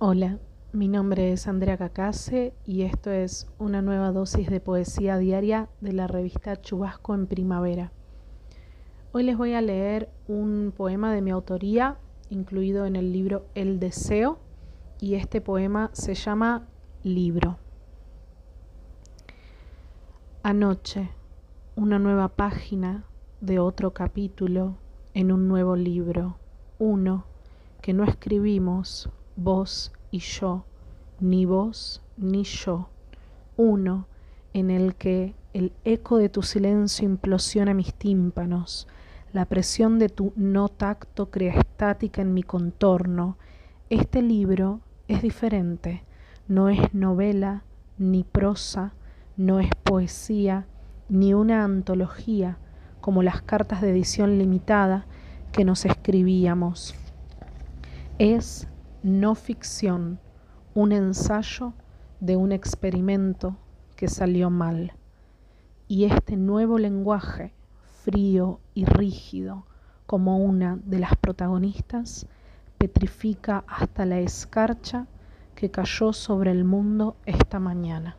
Hola, mi nombre es Andrea Cacase y esto es una nueva dosis de poesía diaria de la revista Chubasco en Primavera. Hoy les voy a leer un poema de mi autoría incluido en el libro El Deseo y este poema se llama Libro. Anoche, una nueva página de otro capítulo en un nuevo libro, uno que no escribimos vos y yo, ni vos ni yo, uno en el que el eco de tu silencio implosiona mis tímpanos, la presión de tu no tacto crea estática en mi contorno. Este libro es diferente, no es novela, ni prosa, no es poesía, ni una antología, como las cartas de edición limitada que nos escribíamos. Es no ficción, un ensayo de un experimento que salió mal. Y este nuevo lenguaje, frío y rígido, como una de las protagonistas, petrifica hasta la escarcha que cayó sobre el mundo esta mañana.